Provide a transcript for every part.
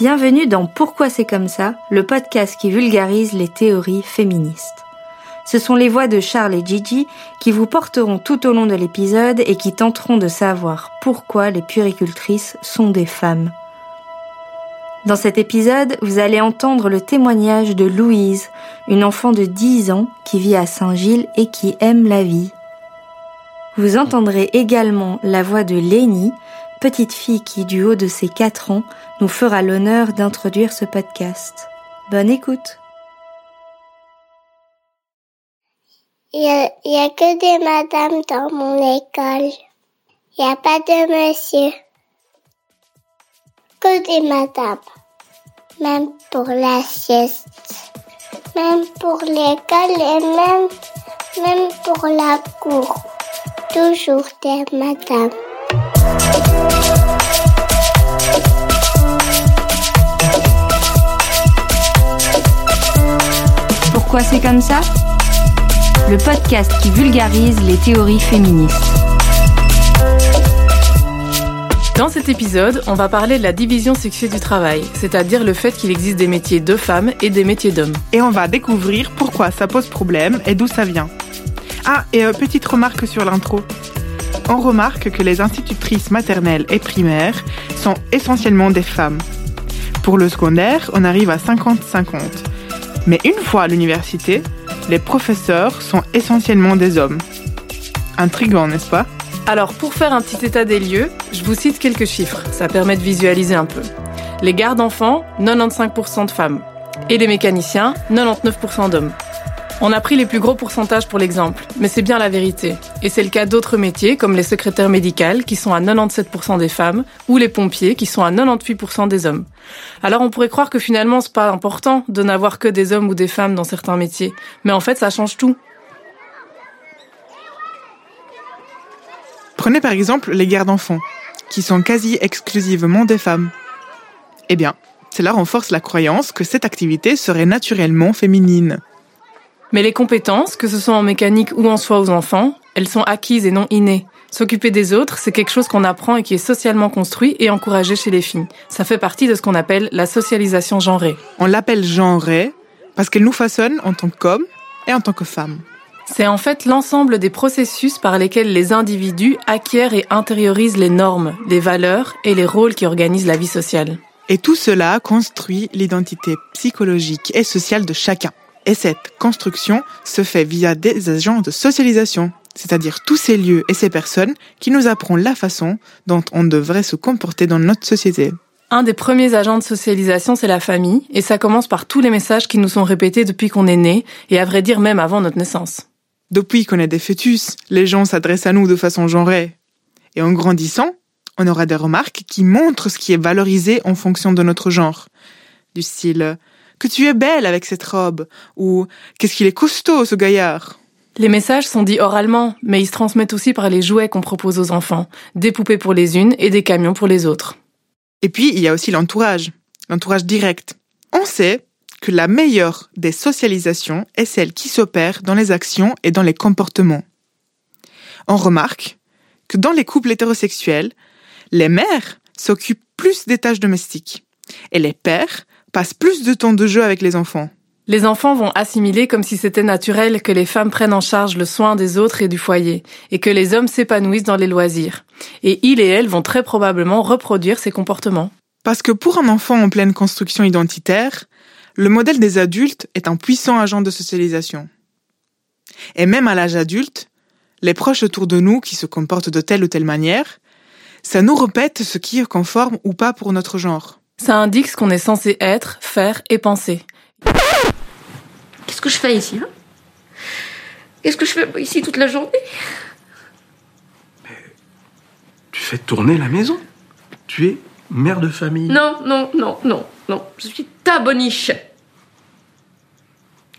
Bienvenue dans Pourquoi c'est comme ça, le podcast qui vulgarise les théories féministes. Ce sont les voix de Charles et Gigi qui vous porteront tout au long de l'épisode et qui tenteront de savoir pourquoi les puricultrices sont des femmes. Dans cet épisode, vous allez entendre le témoignage de Louise, une enfant de 10 ans qui vit à Saint-Gilles et qui aime la vie. Vous entendrez également la voix de Lénie, petite fille qui, du haut de ses 4 ans, nous fera l'honneur d'introduire ce podcast. Bonne écoute. Il n'y a, que des madames dans mon école. Il n'y a pas de monsieur. Que des madames. Même pour la sieste. Même pour l'école et même, même pour la cour. Toujours des madames. Pourquoi c'est comme ça? Le podcast qui vulgarise les théories féministes. Dans cet épisode, on va parler de la division sexuée du travail, c'est-à-dire le fait qu'il existe des métiers de femmes et des métiers d'hommes. Et on va découvrir pourquoi ça pose problème et d'où ça vient. Ah, et euh, petite remarque sur l'intro. On remarque que les institutrices maternelles et primaires sont essentiellement des femmes. Pour le secondaire, on arrive à 50-50. Mais une fois à l'université, les professeurs sont essentiellement des hommes. Intriguant, n'est-ce pas? Alors, pour faire un petit état des lieux, je vous cite quelques chiffres, ça permet de visualiser un peu. Les gardes d'enfants, 95% de femmes. Et les mécaniciens, 99% d'hommes. On a pris les plus gros pourcentages pour l'exemple, mais c'est bien la vérité. Et c'est le cas d'autres métiers comme les secrétaires médicales qui sont à 97% des femmes ou les pompiers qui sont à 98% des hommes. Alors on pourrait croire que finalement c'est pas important de n'avoir que des hommes ou des femmes dans certains métiers, mais en fait ça change tout. Prenez par exemple les gardes d'enfants, qui sont quasi exclusivement des femmes. Eh bien, cela renforce la croyance que cette activité serait naturellement féminine. Mais les compétences, que ce soit en mécanique ou en soi aux enfants, elles sont acquises et non innées. S'occuper des autres, c'est quelque chose qu'on apprend et qui est socialement construit et encouragé chez les filles. Ça fait partie de ce qu'on appelle la socialisation genrée. On l'appelle genrée parce qu'elle nous façonne en tant qu'homme et en tant que femme. C'est en fait l'ensemble des processus par lesquels les individus acquièrent et intériorisent les normes, les valeurs et les rôles qui organisent la vie sociale. Et tout cela construit l'identité psychologique et sociale de chacun. Et cette construction se fait via des agents de socialisation, c'est-à-dire tous ces lieux et ces personnes qui nous apprennent la façon dont on devrait se comporter dans notre société. Un des premiers agents de socialisation, c'est la famille, et ça commence par tous les messages qui nous sont répétés depuis qu'on est né, et à vrai dire même avant notre naissance. Depuis qu'on est des fœtus, les gens s'adressent à nous de façon genrée. Et en grandissant, on aura des remarques qui montrent ce qui est valorisé en fonction de notre genre. Du style que tu es belle avec cette robe ou qu'est-ce qu'il est costaud ce gaillard. Les messages sont dits oralement, mais ils se transmettent aussi par les jouets qu'on propose aux enfants, des poupées pour les unes et des camions pour les autres. Et puis, il y a aussi l'entourage, l'entourage direct. On sait que la meilleure des socialisations est celle qui s'opère dans les actions et dans les comportements. On remarque que dans les couples hétérosexuels, les mères s'occupent plus des tâches domestiques et les pères passent plus de temps de jeu avec les enfants. Les enfants vont assimiler comme si c'était naturel que les femmes prennent en charge le soin des autres et du foyer, et que les hommes s'épanouissent dans les loisirs. Et ils et elles vont très probablement reproduire ces comportements. Parce que pour un enfant en pleine construction identitaire, le modèle des adultes est un puissant agent de socialisation. Et même à l'âge adulte, les proches autour de nous qui se comportent de telle ou telle manière, ça nous répète ce qui est conforme ou pas pour notre genre. Ça indique ce qu'on est censé être, faire et penser. Qu'est-ce que je fais ici hein? Qu'est-ce que je fais ici toute la journée? Mais tu fais tourner la maison? Tu es mère de famille? Non, non, non, non, non. Je suis ta boniche.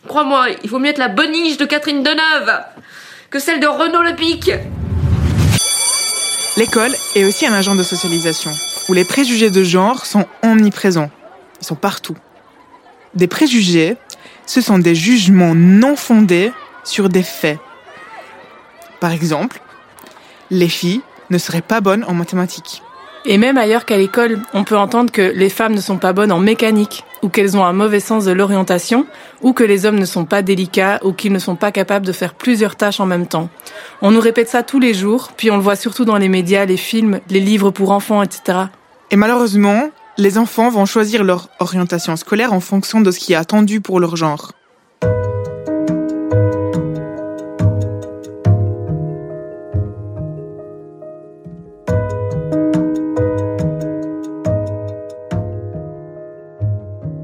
Crois-moi, il vaut mieux être la boniche de Catherine Deneuve que celle de Renaud Lepic. L'école est aussi un agent de socialisation, où les préjugés de genre sont omniprésents. Ils sont partout. Des préjugés, ce sont des jugements non fondés sur des faits. Par exemple, les filles ne seraient pas bonnes en mathématiques. Et même ailleurs qu'à l'école, on peut entendre que les femmes ne sont pas bonnes en mécanique, ou qu'elles ont un mauvais sens de l'orientation, ou que les hommes ne sont pas délicats, ou qu'ils ne sont pas capables de faire plusieurs tâches en même temps. On nous répète ça tous les jours, puis on le voit surtout dans les médias, les films, les livres pour enfants, etc. Et malheureusement, les enfants vont choisir leur orientation scolaire en fonction de ce qui est attendu pour leur genre.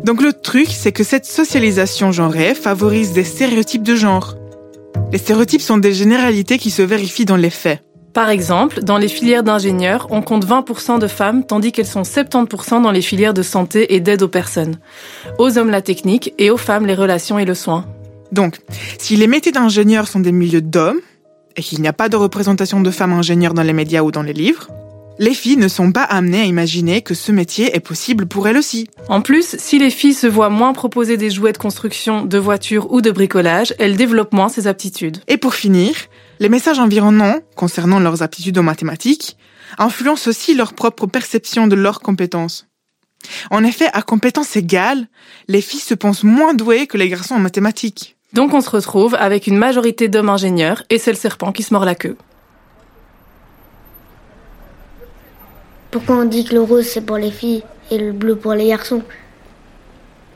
Donc le truc, c'est que cette socialisation genrée favorise des stéréotypes de genre. Les stéréotypes sont des généralités qui se vérifient dans les faits. Par exemple, dans les filières d'ingénieurs, on compte 20% de femmes, tandis qu'elles sont 70% dans les filières de santé et d'aide aux personnes. Aux hommes la technique et aux femmes les relations et le soin. Donc, si les métiers d'ingénieur sont des milieux d'hommes, et qu'il n'y a pas de représentation de femmes ingénieurs dans les médias ou dans les livres, les filles ne sont pas amenées à imaginer que ce métier est possible pour elles aussi. En plus, si les filles se voient moins proposer des jouets de construction, de voitures ou de bricolage, elles développent moins ces aptitudes. Et pour finir, les messages environnants concernant leurs aptitudes en mathématiques influencent aussi leur propre perception de leurs compétences. En effet, à compétences égales, les filles se pensent moins douées que les garçons en mathématiques. Donc on se retrouve avec une majorité d'hommes ingénieurs et c'est le serpent qui se mord la queue. Pourquoi on dit que le rose c'est pour les filles et le bleu pour les garçons?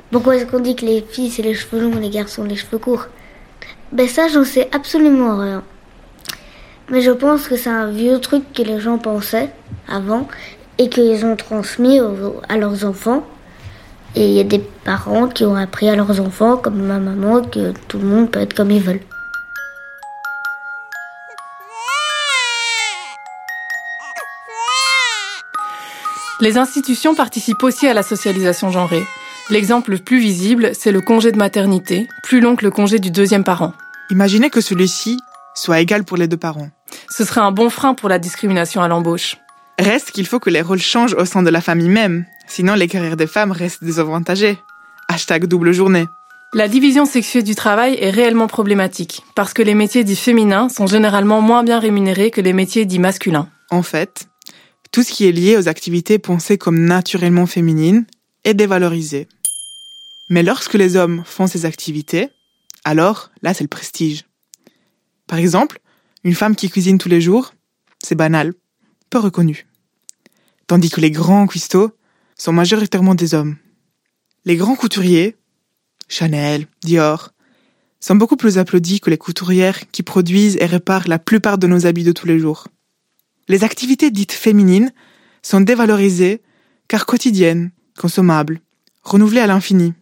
Pourquoi est-ce qu'on dit que les filles c'est les cheveux longs et les garçons les cheveux courts? Ben ça j'en sais absolument rien. Mais je pense que c'est un vieux truc que les gens pensaient avant et qu'ils ont transmis à leurs enfants. Et il y a des parents qui ont appris à leurs enfants, comme ma maman, que tout le monde peut être comme ils veulent. Les institutions participent aussi à la socialisation genrée. L'exemple le plus visible, c'est le congé de maternité, plus long que le congé du deuxième parent. Imaginez que celui-ci soit égal pour les deux parents. Ce serait un bon frein pour la discrimination à l'embauche. Reste qu'il faut que les rôles changent au sein de la famille même, sinon les carrières des femmes restent désavantagées. Hashtag double journée. La division sexuée du travail est réellement problématique, parce que les métiers dits féminins sont généralement moins bien rémunérés que les métiers dits masculins. En fait, tout ce qui est lié aux activités pensées comme naturellement féminines est dévalorisé. Mais lorsque les hommes font ces activités, alors là c'est le prestige. Par exemple, une femme qui cuisine tous les jours, c'est banal, peu reconnu. Tandis que les grands cuistots sont majoritairement des hommes. Les grands couturiers, Chanel, Dior, sont beaucoup plus applaudis que les couturières qui produisent et réparent la plupart de nos habits de tous les jours. Les activités dites féminines sont dévalorisées car quotidiennes, consommables, renouvelées à l'infini.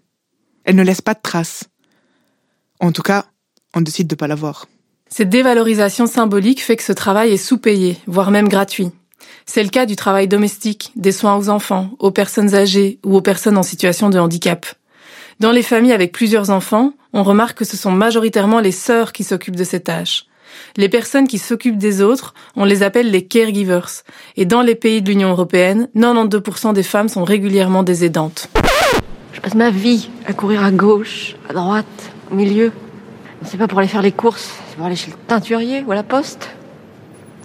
Elles ne laissent pas de traces. En tout cas, on décide de ne pas l'avoir. Cette dévalorisation symbolique fait que ce travail est sous-payé, voire même gratuit. C'est le cas du travail domestique, des soins aux enfants, aux personnes âgées ou aux personnes en situation de handicap. Dans les familles avec plusieurs enfants, on remarque que ce sont majoritairement les sœurs qui s'occupent de ces tâches. Les personnes qui s'occupent des autres, on les appelle les caregivers. Et dans les pays de l'Union européenne, 92% des femmes sont régulièrement des aidantes. Je passe ma vie à courir à gauche, à droite, au milieu. C'est pas pour aller faire les courses, pour aller chez le teinturier ou à la poste.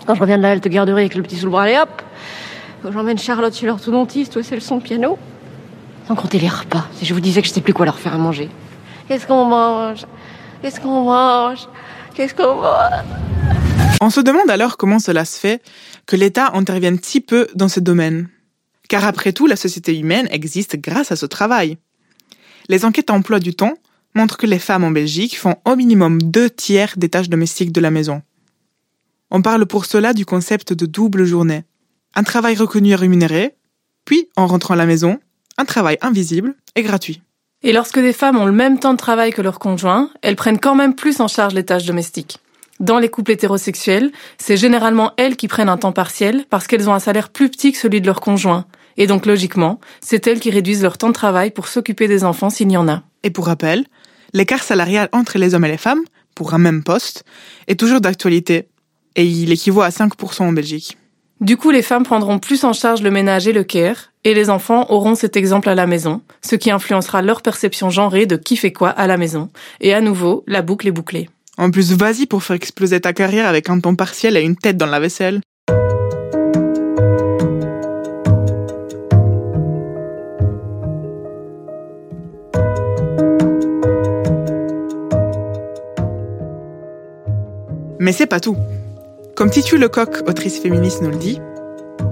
Quand je reviens de la halte garderie avec le petit sous le bras, allez hop j'emmène Charlotte chez l'orthodontiste ou c'est le son piano? Sans compter les repas, si je vous disais que je sais plus quoi leur faire à manger. Qu'est-ce qu'on mange? Qu'est-ce qu'on mange? Qu'est-ce qu'on mange? On se demande alors comment cela se fait que l'État intervienne si peu dans ce domaine. Car après tout, la société humaine existe grâce à ce travail. Les enquêtes emploi du temps montrent que les femmes en Belgique font au minimum deux tiers des tâches domestiques de la maison. On parle pour cela du concept de double journée. Un travail reconnu et rémunéré, puis, en rentrant à la maison, un travail invisible et gratuit. Et lorsque des femmes ont le même temps de travail que leur conjoint, elles prennent quand même plus en charge les tâches domestiques. Dans les couples hétérosexuels, c'est généralement elles qui prennent un temps partiel parce qu'elles ont un salaire plus petit que celui de leur conjoint. Et donc logiquement, c'est elles qui réduisent leur temps de travail pour s'occuper des enfants s'il y en a. Et pour rappel, l'écart salarial entre les hommes et les femmes, pour un même poste, est toujours d'actualité, et il équivaut à 5% en Belgique. Du coup, les femmes prendront plus en charge le ménage et le care, et les enfants auront cet exemple à la maison, ce qui influencera leur perception genrée de qui fait quoi à la maison. Et à nouveau, la boucle est bouclée. En plus, vas-y pour faire exploser ta carrière avec un temps partiel et une tête dans la vaisselle. Mais c'est pas tout. Comme Titu Lecoq, autrice féministe, nous le dit,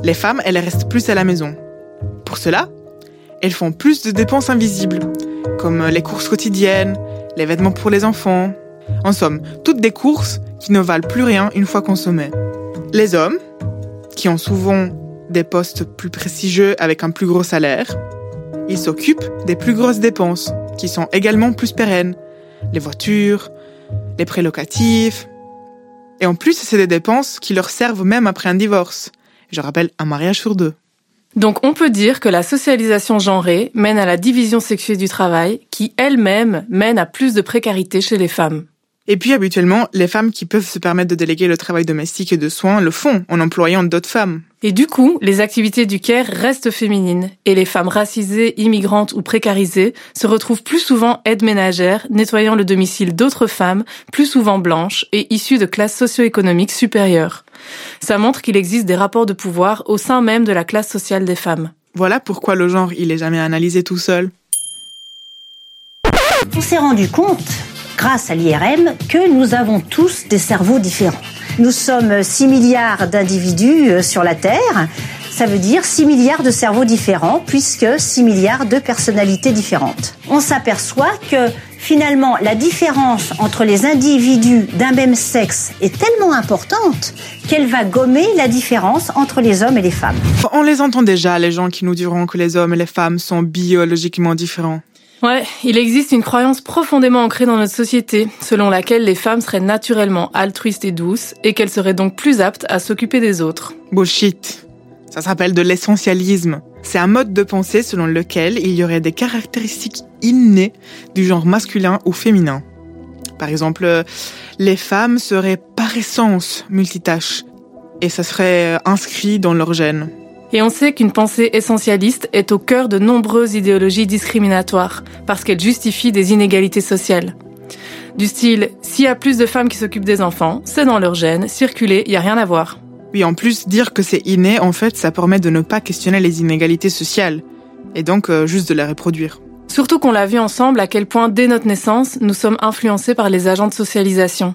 les femmes, elles restent plus à la maison. Pour cela, elles font plus de dépenses invisibles, comme les courses quotidiennes, les vêtements pour les enfants. En somme, toutes des courses qui ne valent plus rien une fois consommées. Les hommes, qui ont souvent des postes plus prestigieux avec un plus gros salaire, ils s'occupent des plus grosses dépenses, qui sont également plus pérennes. Les voitures, les prêts. Et en plus, c'est des dépenses qui leur servent même après un divorce. Je rappelle, un mariage sur deux. Donc on peut dire que la socialisation genrée mène à la division sexuée du travail, qui elle-même mène à plus de précarité chez les femmes. Et puis habituellement, les femmes qui peuvent se permettre de déléguer le travail domestique et de soins le font en employant d'autres femmes. Et du coup, les activités du care restent féminines, et les femmes racisées, immigrantes ou précarisées se retrouvent plus souvent aides ménagères, nettoyant le domicile d'autres femmes, plus souvent blanches et issues de classes socio-économiques supérieures. Ça montre qu'il existe des rapports de pouvoir au sein même de la classe sociale des femmes. Voilà pourquoi le genre, il est jamais analysé tout seul. On s'est rendu compte, grâce à l'IRM, que nous avons tous des cerveaux différents. Nous sommes 6 milliards d'individus euh, sur la Terre. Ça veut dire 6 milliards de cerveaux différents, puisque 6 milliards de personnalités différentes. On s'aperçoit que finalement, la différence entre les individus d'un même sexe est tellement importante qu'elle va gommer la différence entre les hommes et les femmes. On les entend déjà, les gens qui nous diront que les hommes et les femmes sont biologiquement différents. Ouais, il existe une croyance profondément ancrée dans notre société, selon laquelle les femmes seraient naturellement altruistes et douces, et qu'elles seraient donc plus aptes à s'occuper des autres. Bullshit. Ça s'appelle de l'essentialisme. C'est un mode de pensée selon lequel il y aurait des caractéristiques innées du genre masculin ou féminin. Par exemple, les femmes seraient par essence multitâches, et ça serait inscrit dans leur gène. Et on sait qu'une pensée essentialiste est au cœur de nombreuses idéologies discriminatoires, parce qu'elle justifie des inégalités sociales. Du style, s'il y a plus de femmes qui s'occupent des enfants, c'est dans leur gène, circuler, y a rien à voir. Oui, en plus, dire que c'est inné, en fait, ça permet de ne pas questionner les inégalités sociales, et donc euh, juste de les reproduire. Surtout qu'on l'a vu ensemble à quel point, dès notre naissance, nous sommes influencés par les agents de socialisation.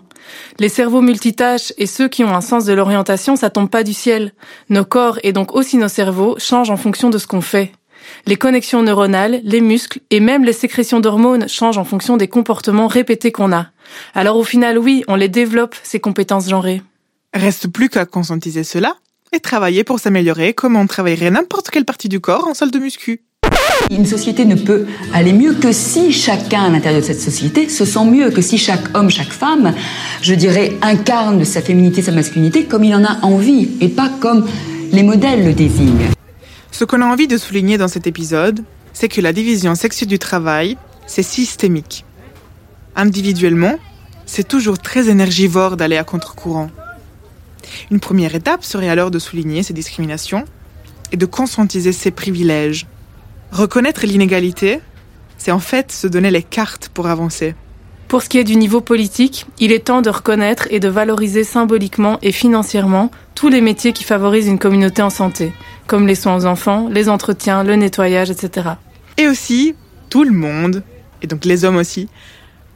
Les cerveaux multitâches et ceux qui ont un sens de l'orientation, ça tombe pas du ciel. Nos corps et donc aussi nos cerveaux changent en fonction de ce qu'on fait. Les connexions neuronales, les muscles et même les sécrétions d'hormones changent en fonction des comportements répétés qu'on a. Alors au final, oui, on les développe, ces compétences genrées. Reste plus qu'à conscientiser cela et travailler pour s'améliorer comme on travaillerait n'importe quelle partie du corps en salle de muscu. Une société ne peut aller mieux que si chacun à l'intérieur de cette société se sent mieux, que si chaque homme, chaque femme, je dirais, incarne sa féminité, sa masculinité comme il en a envie et pas comme les modèles le désignent. Ce qu'on a envie de souligner dans cet épisode, c'est que la division sexuelle du travail, c'est systémique. Individuellement, c'est toujours très énergivore d'aller à contre-courant. Une première étape serait alors de souligner ces discriminations et de conscientiser ces privilèges. Reconnaître l'inégalité, c'est en fait se donner les cartes pour avancer. Pour ce qui est du niveau politique, il est temps de reconnaître et de valoriser symboliquement et financièrement tous les métiers qui favorisent une communauté en santé, comme les soins aux enfants, les entretiens, le nettoyage, etc. Et aussi, tout le monde, et donc les hommes aussi,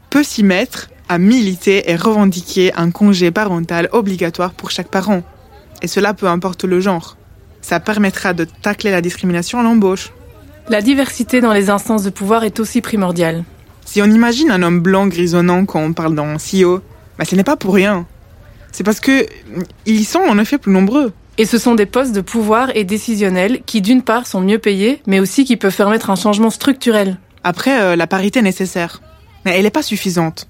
peut s'y mettre à militer et revendiquer un congé parental obligatoire pour chaque parent. Et cela peu importe le genre. Ça permettra de tacler la discrimination à l'embauche. La diversité dans les instances de pouvoir est aussi primordiale. Si on imagine un homme blanc grisonnant quand on parle d'un CEO, bah ce n'est pas pour rien. C'est parce que ils sont en effet plus nombreux. Et ce sont des postes de pouvoir et décisionnels qui d'une part sont mieux payés, mais aussi qui peuvent permettre un changement structurel. Après, euh, la parité est nécessaire. Mais elle n'est pas suffisante.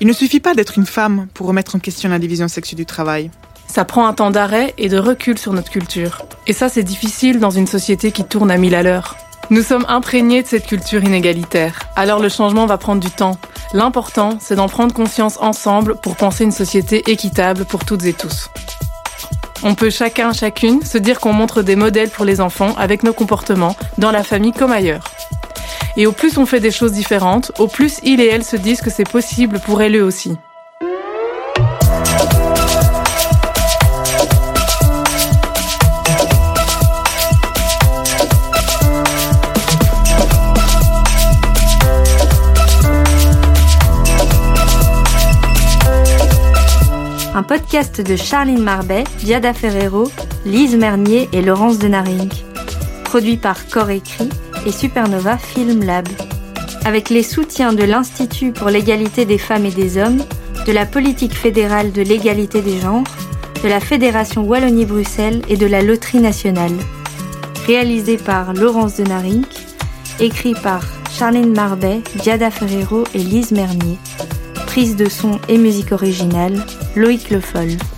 Il ne suffit pas d'être une femme pour remettre en question la division sexuelle du travail. Ça prend un temps d'arrêt et de recul sur notre culture. Et ça, c'est difficile dans une société qui tourne à mille à l'heure. Nous sommes imprégnés de cette culture inégalitaire. Alors le changement va prendre du temps. L'important, c'est d'en prendre conscience ensemble pour penser une société équitable pour toutes et tous. On peut chacun, chacune, se dire qu'on montre des modèles pour les enfants avec nos comportements, dans la famille comme ailleurs. Et au plus on fait des choses différentes, au plus il et elle se disent que c'est possible pour elles eux aussi. Podcast de Charline Marbet, Diada Ferrero, Lise Mernier et Laurence Denaring. Produit par Corps Écrit et Supernova Film Lab. Avec les soutiens de l'Institut pour l'égalité des femmes et des hommes, de la politique fédérale de l'égalité des genres, de la Fédération Wallonie-Bruxelles et de la Loterie nationale. Réalisé par Laurence Denaring, écrit par Charline Marbet, Diada Ferrero et Lise Mernier. Prise de son et musique originale, Loïc Le Foll.